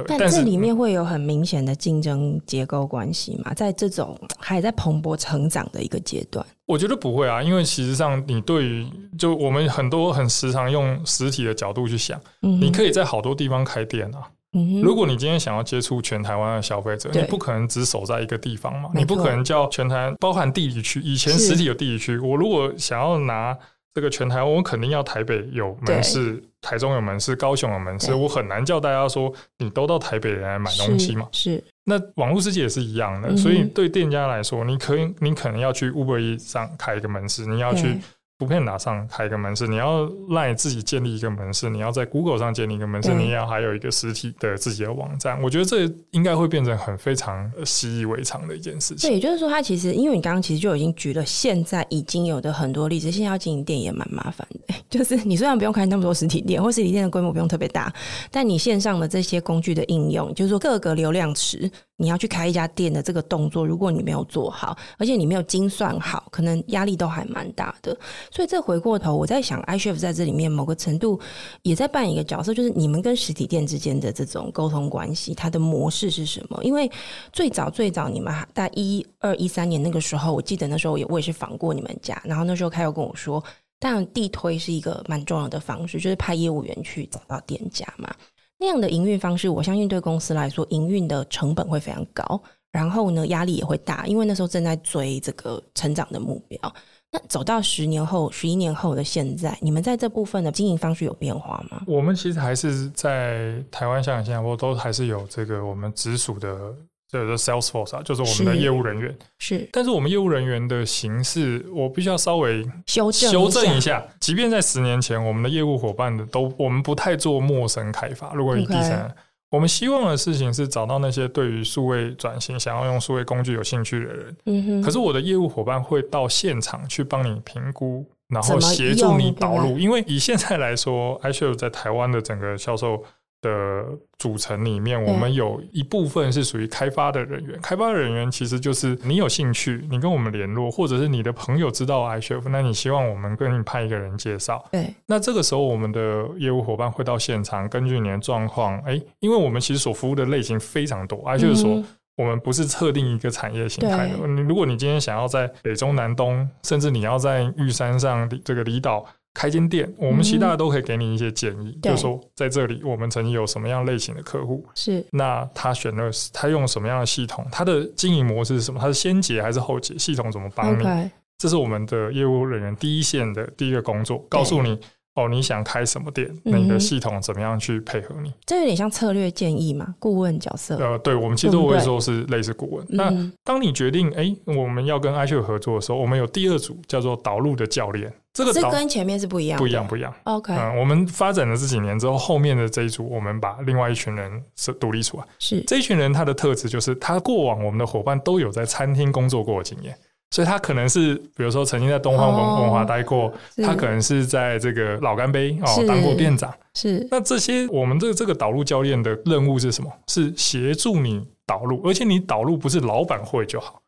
但这里面会有很明显的竞争结构关系吗？在这种 还在蓬勃成长的一个阶段，我觉得不会啊，因为其实上你对于就我们很多很时常用实体的角度去想，嗯、你可以在好多地方开店啊。嗯、如果你今天想要接触全台湾的消费者，你不可能只守在一个地方嘛，你不可能叫全台包含地理区，以前实体有地理区，我如果想要拿。这个全台湾，我肯定要台北有门市，台中有门市，高雄有门市。我很难叫大家说你都到台北来买东西嘛。是，是那网络世界也是一样的，嗯、所以对店家来说，你可以，你可能要去 Uber Eats 上开一个门市，你要去。不片拿上开一个门市，你要让你自己建立一个门市，你要在 Google 上建立一个门市，你也要还有一个实体的自己的网站。我觉得这应该会变成很非常习以为常的一件事情。对，也就是说，它其实因为你刚刚其实就已经举了现在已经有的很多例子，现在要经营店也蛮麻烦的。就是你虽然不用开那么多实体店，或实体店的规模不用特别大，但你线上的这些工具的应用，就是说各个流量池。你要去开一家店的这个动作，如果你没有做好，而且你没有精算好，可能压力都还蛮大的。所以这回过头，我在想，iChef 在这里面某个程度也在扮演一个角色，就是你们跟实体店之间的这种沟通关系，它的模式是什么？因为最早最早你们在一二一三年那个时候，我记得那时候也我也是访过你们家，然后那时候开又跟我说，当然地推是一个蛮重要的方式，就是派业务员去找到店家嘛。那样的营运方式，我相信对公司来说，营运的成本会非常高，然后呢，压力也会大，因为那时候正在追这个成长的目标。那走到十年后、十一年后的现在，你们在这部分的经营方式有变化吗？我们其实还是在台湾、香港、新加坡都还是有这个我们直属的。这个 Salesforce 啊，就是我们的业务人员是，是，但是我们业务人员的形式，我必须要稍微修正修正一下。即便在十年前，我们的业务伙伴的都，我们不太做陌生开发。如果以第三.我们希望的事情是找到那些对于数位转型、想要用数位工具有兴趣的人。嗯哼。可是我的业务伙伴会到现场去帮你评估，然后协助你导入。因为以现在来说，iShare 在台湾的整个销售。的组成里面，我们有一部分是属于开发的人员。开发的人员其实就是你有兴趣，你跟我们联络，或者是你的朋友知道 iChef，那你希望我们跟你派一个人介绍。对，那这个时候我们的业务伙伴会到现场，根据你的状况，哎，因为我们其实所服务的类型非常多，iChef 说我们不是特定一个产业形态的。你如果你今天想要在北中南东，甚至你要在玉山上这个离岛。开间店，我们其他的都可以给你一些建议，嗯、就是说在这里我们曾经有什么样类型的客户，是那他选了他用什么样的系统，他的经营模式是什么？他是先结还是后结？系统怎么帮你.这是我们的业务人员第一线的第一个工作，告诉你。哦，你想开什么店？那你的系统怎么样去配合你？这有点像策略建议嘛，顾问角色。呃，对，我们其实我会说是类似顾问。对对，那当你决定哎，我们要跟 iCHEF 合作的时候，我们有第二组叫做导入的教练。这个这跟前面是不一样，不一样，不一样。OK，嗯，我们发展了这几年之后，后面的这一组，我们把另外一群人是独立出来。是这一群人，他的特质就是他过往我们的伙伴都有在餐厅工作过的经验。所以他可能是，比如说曾经在东方文文化待过，哦、他可能是在这个老干杯哦当过店长。是，那这些我们这个这个导入教练的任务是什么？是协助你导入，而且你导入不是老板会就好，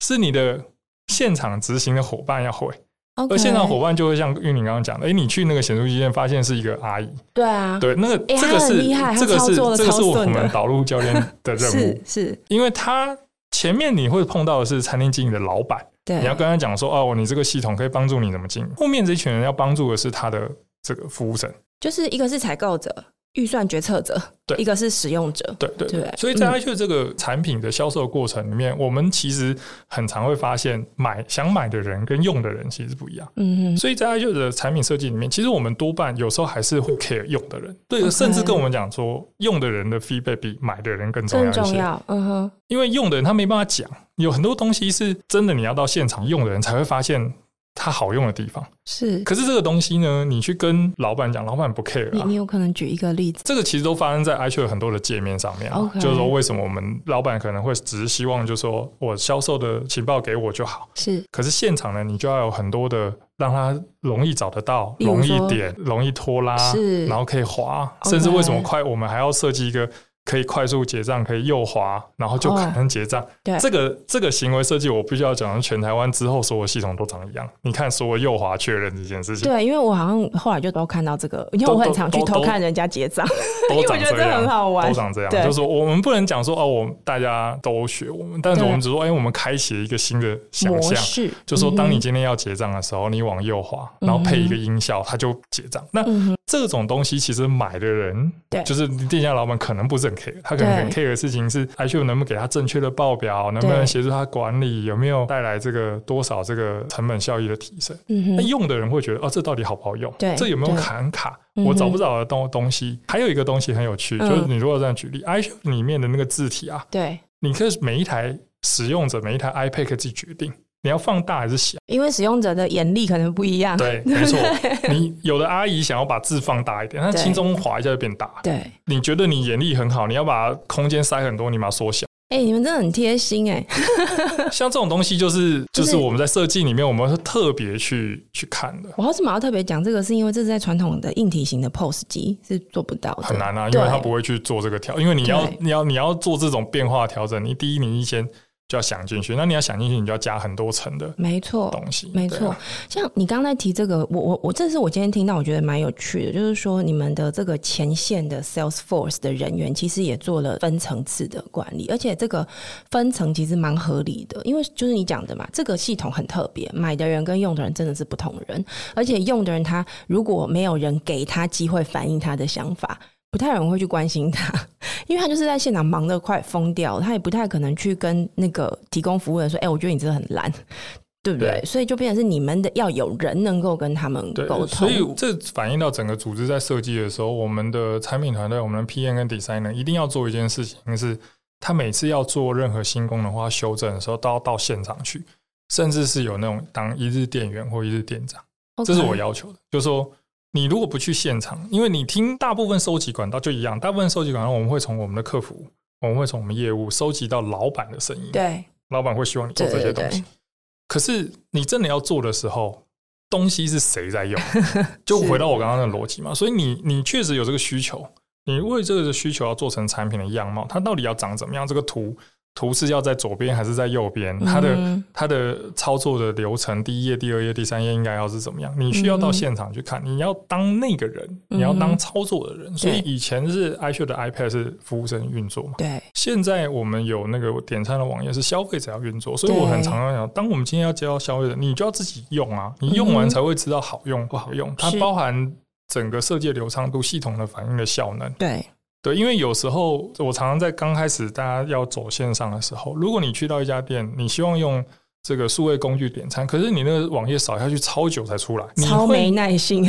是你的现场执行的伙伴要会。而现场伙伴就会像玉玲刚刚讲的，哎、欸，你去那个显著机店发现是一个阿姨。对啊，对，那个、欸、这个是这个是这个是我们导入教练的任务，是，是因为他。前面你会碰到的是餐厅经营的老板，对，你要跟他讲说哦，你这个系统可以帮助你怎么经营。后面这一群人要帮助的是他的这个服务生，就是一个是采购者。预算决策者，对，一个是使用者，对对对。对所以在 iCHEF 这个产品的销售过程里面，嗯、我们其实很常会发现，买想买的人跟用的人其实不一样。嗯哼。所以在 iCHEF 的产品设计里面，其实我们多半有时候还是会 care 用的人，对甚至跟我们讲说，用的人的 feedback 比买的人更重要一些。更重要，嗯哼。因为用的人他没办法讲，有很多东西是真的，你要到现场用的人才会发现。它好用的地方是，可是这个东西呢，你去跟老板讲，老板不 care 啊。你你有可能举一个例子？这个其实都发生在 iCHEF 很多的界面上面啊。就是说，为什么我们老板可能会只是希望，就是说我销售的情报给我就好。是，可是现场呢，你就要有很多的让他容易找得到、容易点、容易拖拉，是，然后可以滑，甚至为什么快，我们还要设计一个。可以快速结账，可以右滑，然后就可能结账。对，这个这个行为设计，我必须要讲，全台湾之后所有系统都长一样。你看，所有右滑确认这件事情。对，因为我好像后来就都看到这个，因为我很常去偷看人家结账，因为我觉得这很好玩，都长这样。就是说，我们不能讲说哦，我们大家都学我们，但是我们只说，哎，我们开启了一个新的想象，就是说，当你今天要结账的时候，你往右滑，然后配一个音效，它就结账。那这种东西其实买的人，对，就是店家老板可能不是很 care，他可能很 care 的事情是，iCHEF 能不能给他正确的报表，能不能协助他管理，有没有带来这个多少这个成本效益的提升？那用的人会觉得，哦，这到底好不好用？对，这有没有卡很卡？我找不找得到东西？还有一个东西很有趣，就是你如果这样举例，iCHEF 里面的那个字体啊，对，你可以每一台使用者每一台 iPad 自己决定。你要放大还是小？因为使用者的眼力可能不一样。对，没错。你有的阿姨想要把字放大一点，她轻松滑一下就变大。对，你觉得你眼力很好，你要把空间塞很多，你把它缩小。哎，你们真的很贴心哎。像这种东西，就是就是我们在设计里面，我们是特别去去看的。我为什么要特别讲这个？是因为这是在传统的硬体型的 POS 机是做不到的，很难啊，因为它不会去做这个调，因为你要你要你要做这种变化调整，你第一你一先。就要想进去，那你要想进去，你就要加很多层的，没错，东西没错。像你刚才提这个，我我我，这是我今天听到，我觉得蛮有趣的，就是说你们的这个前线的 Salesforce 的人员，其实也做了分层次的管理，而且这个分层其实蛮合理的，因为就是你讲的嘛，这个系统很特别，买的人跟用的人真的是不同人，而且用的人他如果没有人给他机会反映他的想法。不太有人会去关心他，因为他就是在现场忙得快疯掉，他也不太可能去跟那个提供服务的人说：“哎、欸，我觉得你真的很烂，对不对？”对，所以就变成是你们的要有人能够跟他们沟通。所以这反映到整个组织在设计的时候，我们的产品团队、我们的 PM 跟 Designer 一定要做一件事情，就是他每次要做任何新功能或修正的时候，都要到现场去，甚至是有那种当一日店员或一日店长.这是我要求的，就是说。你如果不去现场，因为你听大部分收集管道就一样，大部分收集管道我们会从我们的客服，我们会从我们业务收集到老板的声音。对，老板会希望你做这些东西。对对对。可是你真的要做的时候，东西是谁在用？就回到我刚刚的逻辑嘛。所以你你确实有这个需求，你为这个需求要做成产品的样貌，它到底要长怎么样？这个图。图是要在左边还是在右边？它的、嗯、它的操作的流程，第一页、第二页、第三页应该要是怎么样？你需要到现场去看，你要当那个人，你要当操作的人。嗯、所以以前是 iCHEF 的 iPad 是服务生运作嘛？对。现在我们有那个点餐的网页是消费者要运作，所以我很常常讲，当我们今天要接到消费者，你就要自己用啊，你用完才会知道好用不好用。它包含整个设计流畅度、系统的反应的效能。对。对，因为有时候我常常在刚开始大家要走线上的时候，如果你去到一家店，你希望用这个数位工具点餐，可是你那个网页扫下去超久才出来，超没耐心。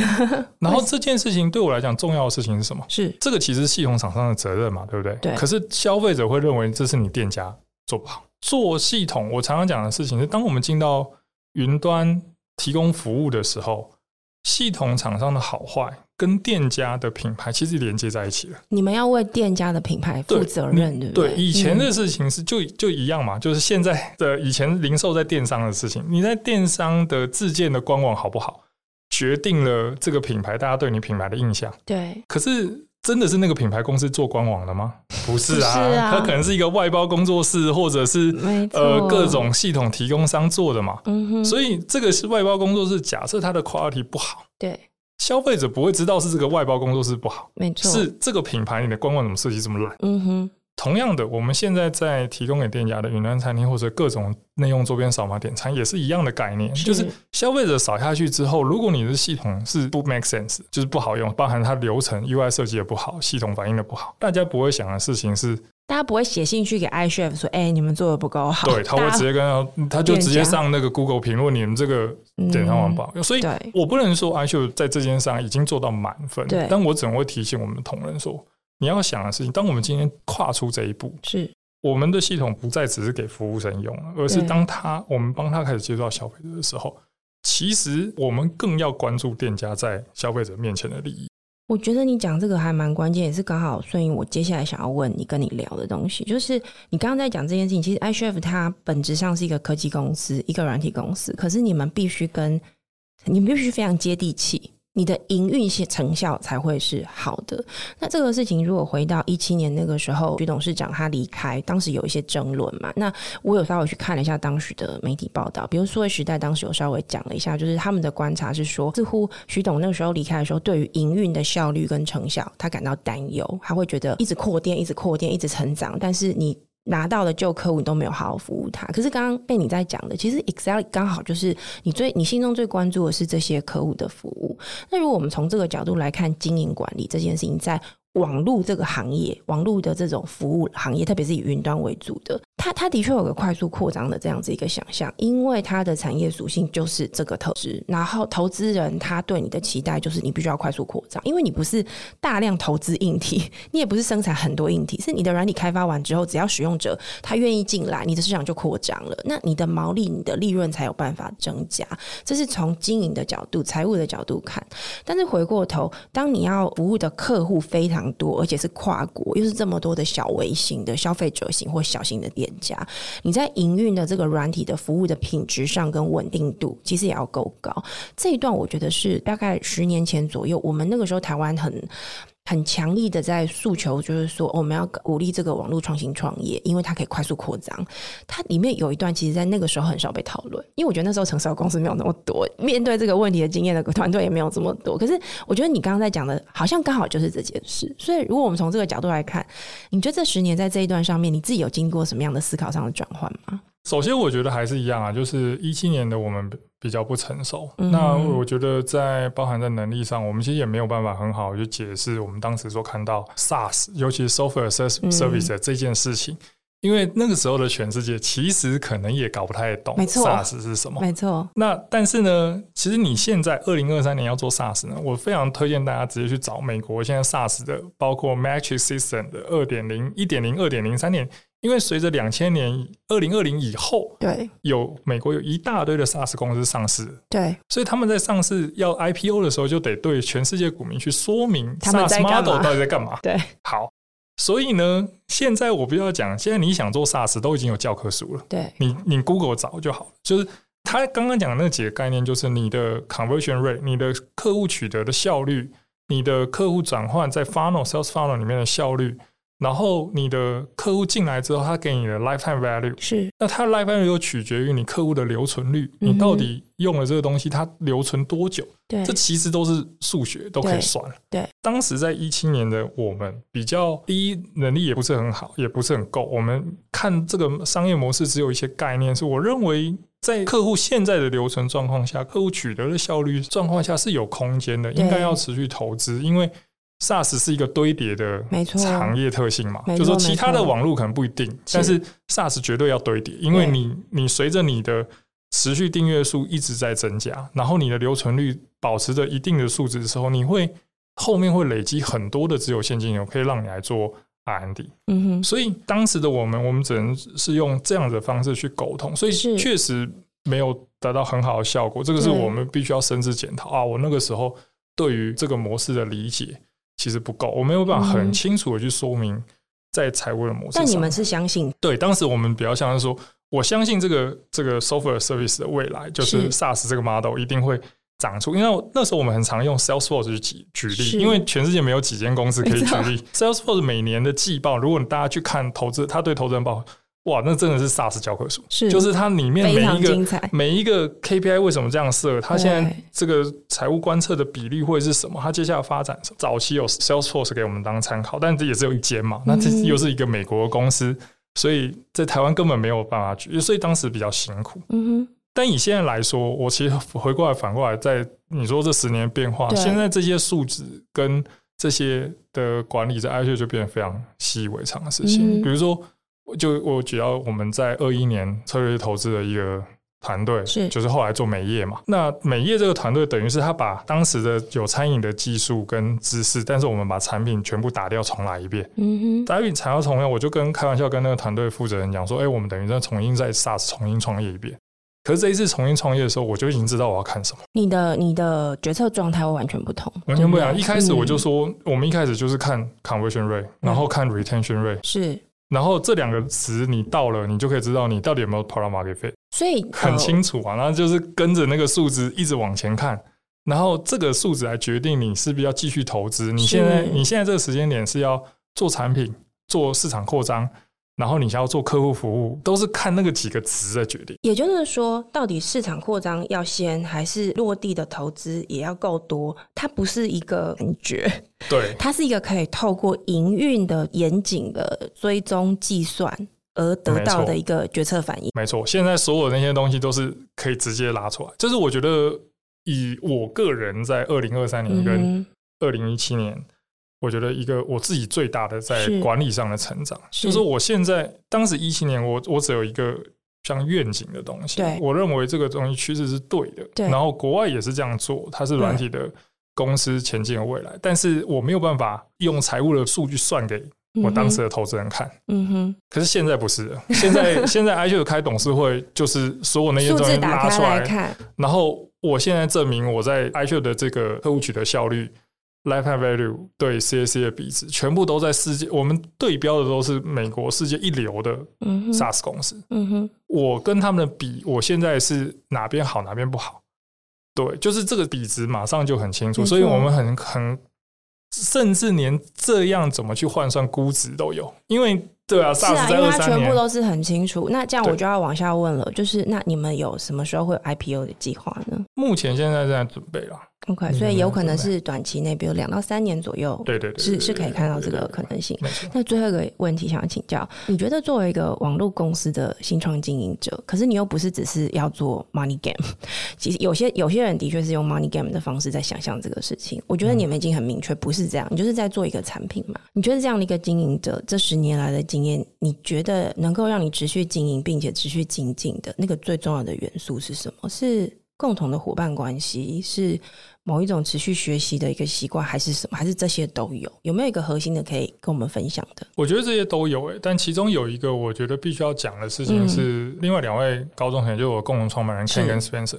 然后 这件事情对我来讲重要的事情是什么？是这个其实系统厂商的责任嘛，对不对？对。可是消费者会认为这是你店家做不好。做系统，我常常讲的事情是，当我们进到云端提供服务的时候，系统厂商的好坏跟店家的品牌其实连接在一起了。你们要为店家的品牌负责任，对不对？对，以前的事情是就就一样嘛，就是现在的以前零售在电商的事情，你在电商的自建的官网好不好，决定了这个品牌大家对你品牌的印象。对，可是。真的是那个品牌公司做官网的吗？不是啊，是啊，它可能是一个外包工作室，或者是呃各种系统提供商做的嘛。嗯哼，所以这个是外包工作室。假设它的 quality 不好，对，消费者不会知道是这个外包工作室不好，没错，是这个品牌你的官网怎么设计这么烂？嗯哼。同样的，我们现在在提供给店家的云端餐厅或者各种内用周边扫码点餐，也是一样的概念，是。就是消费者扫下去之后，如果你的系统是不 make sense，就是不好用，包含它流程 UI 设计也不好，系统反应的不好，大家不会想的事情是，大家不会写信去给 iChef 说，哎、欸，你们做的不够好，对，他会直接跟他，他就直接上那个 Google 评论，你们这个点餐网不好用，嗯、所以我不能说 iChef 在这件事上已经做到满分，对，但我只能会提醒我们的同仁说。你要想的事情，当我们今天跨出这一步，是我们的系统不再只是给服务生用了，而是当他我们帮他开始接触到消费者的时候，其实我们更要关注店家在消费者面前的利益。我觉得你讲这个还蛮关键，也是刚好顺应我接下来想要问你、跟你聊的东西，就是你刚刚在讲这件事情。其实 iChef 它本质上是一个科技公司，一个软体公司，可是你们必须跟你们必须非常接地气。你的营运性成效才会是好的。那这个事情，如果回到一七年那个时候，徐董事长他离开，当时有一些争论嘛。那我有稍微去看了一下当时的媒体报道，比如数位时代当时有稍微讲了一下，就是他们的观察是说，似乎徐董那个时候离开的时候，对于营运的效率跟成效，他感到担忧，他会觉得一直扩店，一直扩店，一直成长，但是你。拿到的旧客户你都没有好好服务他，可是刚刚被你在讲的，其实 Excel 刚好就是你最你心中最关注的是这些客户的服务。那如果我们从这个角度来看经营管理这件事情，在网络这个行业，网络的这种服务行业，特别是以云端为主的。它它的确有个快速扩张的这样子一个想象，因为它的产业属性就是这个特质。然后投资人他对你的期待就是你必须要快速扩张，因为你不是大量投资硬体，你也不是生产很多硬体，是你的软体开发完之后，只要使用者他愿意进来，你的市场就扩张了，那你的毛利、你的利润才有办法增加。这是从经营的角度、财务的角度看。但是回过头，当你要服务的客户非常多，而且是跨国，又是这么多的小微型的消费者型或小型的店。家，你在营运的这个软体的服务的品质上跟稳定度，其实也要够高。这一段我觉得是大概十年前左右，我们那个时候台湾很。很强力的在诉求，就是说我们要鼓励这个网络创新创业，因为它可以快速扩张。它里面有一段，其实，在那个时候很少被讨论，因为我觉得那时候成熟的公司没有那么多，面对这个问题的经验的团队也没有这么多。可是，我觉得你刚刚在讲的，好像刚好就是这件事。所以，如果我们从这个角度来看，你觉得这十年在这一段上面，你自己有经过什么样的思考上的转换吗？首先，我觉得还是一样啊，就是一七年的我们比较不成熟。嗯、那我觉得在包含在能力上，我们其实也没有办法很好去解释我们当时所看到 SaaS，尤其是 Software Service 的这件事情，嗯、因为那个时候的全世界其实可能也搞不太懂 SaaS 是什么。没错。那但是呢，其实你现在二零二三年要做 SaaS 呢，我非常推荐大家直接去找美国现在 SaaS 的，包括 Matrix System 的二点零、一点零、二点零、三点。因为随着两千年、二零二零以后，对，有美国有一大堆的 SaaS 公司上市，对，所以他们在上市要 IPO 的时候，就得对全世界股民去说明 SaaS model 到底在干嘛。对，好，所以呢，现在我不要讲，现在你想做 SaaS 都已经有教科书了，对，你你 Google 找就好了。就是他刚刚讲的那几个概念，就是你的 conversion rate，你的客户取得的效率，你的客户转换在 funnel sales funnel 里面的效率。然后你的客户进来之后，他给你的 lifetime value 是，那他的 lifetime value 又取决于你客户的留存率，嗯、你到底用了这个东西，它留存多久？对，这其实都是数学都可以算。对，对当时在一七年的我们比较第一能力也不是很好，也不是很够。我们看这个商业模式只有一些概念，是我认为在客户现在的留存状况下，客户取得的效率状况下是有空间的，应该要持续投资，因为。SaaS 是一个堆叠的行业特性嘛，就是说其他的网络可能不一定，但是 SaaS 绝对要堆叠，因为你你随着你的持续订阅数一直在增加，然后你的留存率保持着一定的数值的时候，你会后面会累积很多的只有现金流，可以让你来做 R&D。嗯哼，所以当时的我们，我们只能是用这样的方式去沟通，所以确实没有得到很好的效果。这个是我们必须要深自检讨。啊！我那个时候对于这个模式的理解其实不够，我没有办法很清楚的去说明在财务的模式。但你们是相信？对，当时我们比较像是说。我相信这个这个 software service 的未来，就是 SaaS 这个 model 一定会长出。因为那时候我们很常用 Salesforce 去举举例，因为全世界没有几间公司可以举例。Salesforce 每年的季报，如果大家去看投资，他对投资人报，哇，那真的是 SaaS 教科书。是，就是它里面每一个每一个 KPI 为什么这样设？它现在这个财务观测的比例会是什么？它接下来发展，早期有 Salesforce 给我们当参考，但这也只有一间嘛。那这又是一个美国的公司。所以在台湾根本没有办法去，所以当时比较辛苦。嗯哼。但以现在来说，我其实回过来反过来，在你说这十年变化，现在这些数值跟这些的管理，在 iShares 就变得非常习以为常的事情。比如说，就我只要我们在二一年策略投资的一个。团队是，就是后来做美业嘛。那美业这个团队等于是他把当时的有餐饮的技术跟知识，但是我们把产品全部打掉，重来一遍。嗯哼，打品材料重来，我就跟开玩笑跟那个团队负责人讲说：“哎、欸，我们等于在重新在 SaaS 重新创业一遍。”可是这一次重新创业的时候，我就已经知道我要看什么。你的你的决策状态会完全不同，完全不一样。一开始我就说，我们一开始就是看 conversion rate，然后看 retention rate，是。然后这两个词你到了，你就可以知道你到底有没有 product market fit。所以很清楚啊，然后就是跟着那个数字一直往前看，然后这个数值来决定你是不是要继续投资。你现在你现在这个时间点是要做产品、做市场扩张，然后你想要做客户服务，都是看那个几个值的决定。也就是说，到底市场扩张要先，还是落地的投资也要够多？它不是一个感觉，对，它是一个可以透过营运的严谨的追踪计算。而得到的一个决策反应，没错。现在所有的那些东西都是可以直接拉出来。就是我觉得，以我个人在二零二三年跟二零一七年，嗯、我觉得一个我自己最大的在管理上的成长，是就是我现在当时一七年我，我我只有一个像愿景的东西，我认为这个东西趋势是对的。对然后国外也是这样做，它是软体的公司前进的未来，但是我没有办法用财务的数据算给。我当时的投资人看，嗯哼，可是现在不是了，现在 现在 iShares 开董事会，就是所有那些东西拿出来，看，然后我现在证明我在 iShares 的这个客户取得效率、lifetime value 对 CAC 的比值，全部都在世界，我们对标的都是美国世界一流的 SaaS 公司，嗯哼，我跟他们的比，我现在是哪边好哪边不好，对，就是这个比值马上就很清楚，所以我们很很。甚至连这样怎么去换算估值都有，因为对啊，是啊，因为它全部都是很清楚。那这样我就要往下问了，就是那你们有什么时候会有 IPO 的计划呢？目前现在正在准备了。OK，所以有可能是短期内，比如两到三年左右，对对对，是是可以看到这个可能性。那最后一个问题想要请教，你觉得作为一个网络公司的新创经营者，可是你又不是只是要做 money game，其实有些有些人的确是用 money game 的方式在想象这个事情。我觉得你们已经很明确，不是这样，你就是在做一个产品嘛。你觉得这样的一个经营者，这十年来的经验，你觉得能够让你持续经营并且持续精进的那个最重要的元素是什么？是共同的伙伴关系？是？某一种持续学习的一个习惯，还是什么？还是这些都有？有没有一个核心的可以跟我们分享的？我觉得这些都有诶、欸，但其中有一个我觉得必须要讲的事情是，另外两位高中同学，就是我共同创办人 Ken 跟 Spencer，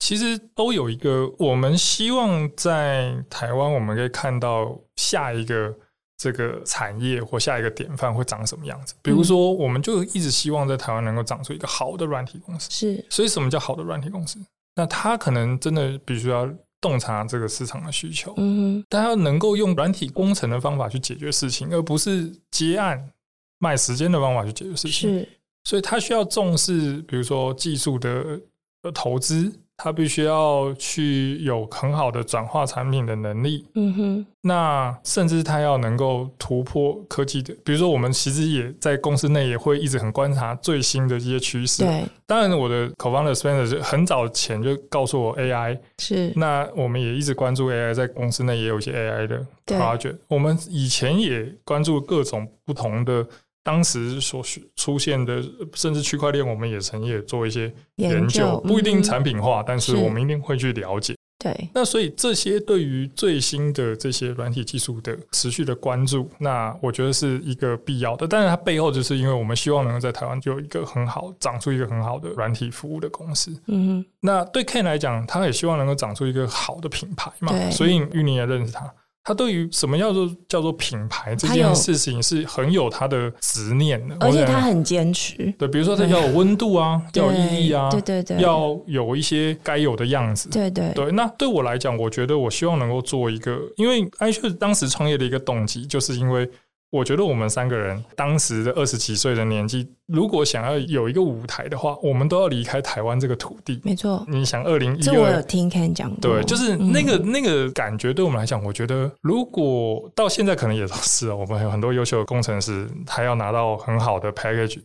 其实都有一个，我们希望在台湾，我们可以看到下一个这个产业或下一个典范会长什么样子。比如说，我们就一直希望在台湾能够长出一个好的软体公司。是，所以什么叫好的软体公司？那它可能真的必须要。洞察这个市场的需求，嗯哼，但要能够用软体工程的方法去解决事情，而不是接案卖时间的方法去解决事情。是，所以他需要重视，比如说技术的投资。他必须要去有很好的转化产品的能力，嗯哼，那甚至他要能够突破科技的，比如说我们其实也在公司内也会一直很观察最新的一些趋势。对，当然我的 co-founder Spencer 是很早前就告诉我 AI 是，那我们也一直关注 AI，在公司内也有一些 AI 的 project。我们以前也关注各种不同的当时所出现的，甚至区块链，我们也曾也做一些研究，研究不一定产品化，嗯、但是我们一定会去了解。对，那所以这些对于最新的这些软体技术的持续的关注，那我觉得是一个必要的。但是它背后就是因为我们希望能够在台湾就有一个很好长出一个很好的软体服务的公司。嗯，那对 Ken 来讲，他也希望能够长出一个好的品牌嘛。所以玉宁也认识他。他对于什么叫做叫做品牌这件事情是很有他的执念的，而且他很坚持。对，比如说他要有温度啊，要有意义啊，对对对，要有一些该有的样子。对对对，那对我来讲，我觉得我希望能够做一个，因为 iCHEF 当时创业的一个动机，就是因为。我觉得我们三个人当时的二十几岁的年纪，如果想要有一个舞台的话，我们都要离开台湾这个土地。没错，你想二零一二，这我有听 Ken 讲过。对，就是那个、嗯、那个感觉，对我们来讲，我觉得如果到现在可能也都是，我们有很多优秀的工程师，还要拿到很好的 package。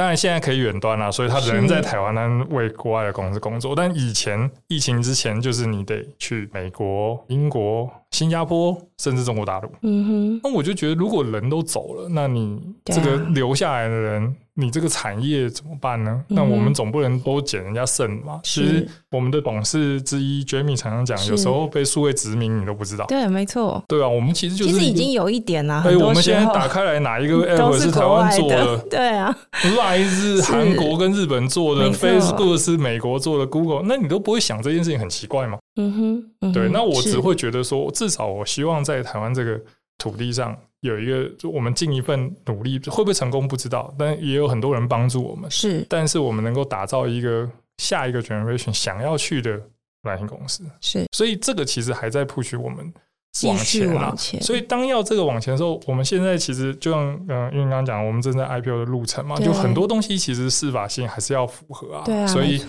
当然现在可以远端了，所以他人在台湾，但为国外的公司工作。但以前疫情之前，就是你得去美国、英国。新加坡甚至中国大陆，嗯哼，那我就觉得，如果人都走了，那你这个留下来的人，啊、你这个产业怎么办呢？嗯、那我们总不能都捡人家剩嘛。其实我们的董事之一 Jamie 常常讲，有时候被数位殖民，你都不知道。对，没错。对啊，我们其实就是其实已经有一点了。所以我们现在打开来，哪一个 App 是台湾做的？对啊，Line 是韩国跟日本做的，Facebook 是美国做的，Google，那你都不会想这件事情很奇怪吗？嗯哼，嗯哼，对，那我只会觉得说，至少我希望在台湾这个土地上有一个，就我们尽一份努力，会不会成功不知道，但也有很多人帮助我们，是，但是我们能够打造一个下一个 generation 想要去的软体公司，是，所以这个其实还在 push 我们。往前往前，所以当要这个往前的时候，我们现在其实就像嗯，因为刚刚讲，我们正在 IPO 的路程嘛，就很多东西其实适法性还是要符合啊。对啊，所以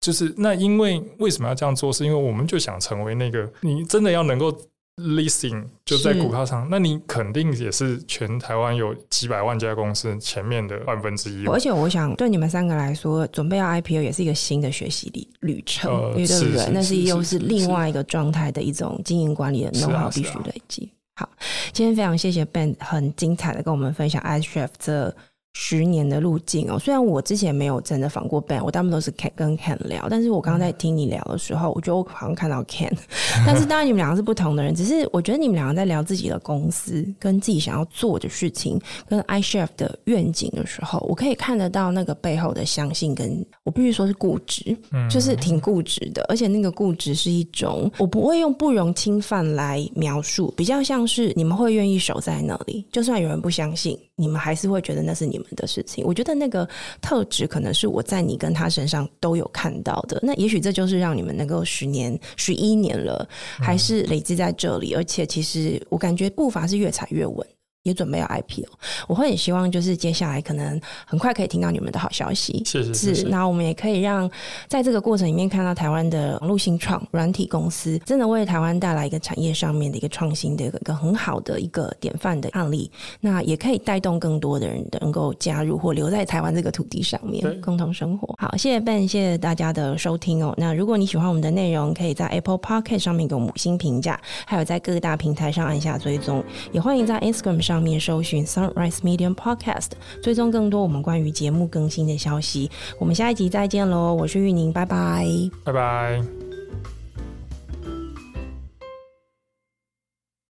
就是那因为为什么要这样做？是因为我们就想成为那个你真的要能够。Listing 就在股票上，那你肯定也是全台湾有几百万家公司前面的万分之一。而且我想对你们三个来说，准备要 IPO 也是一个新的学习旅旅程，呃、对不对？那是又是另外一个状态的一种经营管理的 know-how 必须累积。好，今天非常谢谢 Ben 很精彩的跟我们分享 i s h e f 这。十年的路径哦，虽然我之前没有真的访过 Ben，我大部分都是 Ken 跟 Ken 聊，但是我刚刚在听你聊的时候，我觉得我好像看到 Ken，但是当然你们两个是不同的人，只是我觉得你们两个在聊自己的公司跟自己想要做的事情，跟 iCHEF 的愿景的时候，我可以看得到那个背后的相信，跟我必须说是固执，就是挺固执的，而且那个固执是一种我不会用不容侵犯来描述，比较像是你们会愿意守在那里，就算有人不相信，你们还是会觉得那是你们的事情，我觉得那个特质可能是我在你跟他身上都有看到的。那也许这就是让你们能够十年、十一年了，还是累积在这里。而且，其实我感觉步伐是越踩越稳。也准备要 IPO，我会很希望就是接下来可能很快可以听到你们的好消息。是是是，是。那我们也可以让在这个过程里面看到台湾的网络新创软体公司真的为台湾带来一个产业上面的一个创新的一个很好的一个典范的案例。那也可以带动更多的人能够加入或留在台湾这个土地上面共同生活。好，谢谢 Ben，谢谢大家的收听哦。那如果你喜欢我们的内容，可以在 Apple Podcast 上面给我们五星评价，还有在各大平台上按下追踪，也欢迎在 Instagram 上。上面搜寻 Sunrise Medium Podcast，追踪更多我们关于节目更新的消息。我们下一集再见喽！我是玉宁，拜拜，拜拜。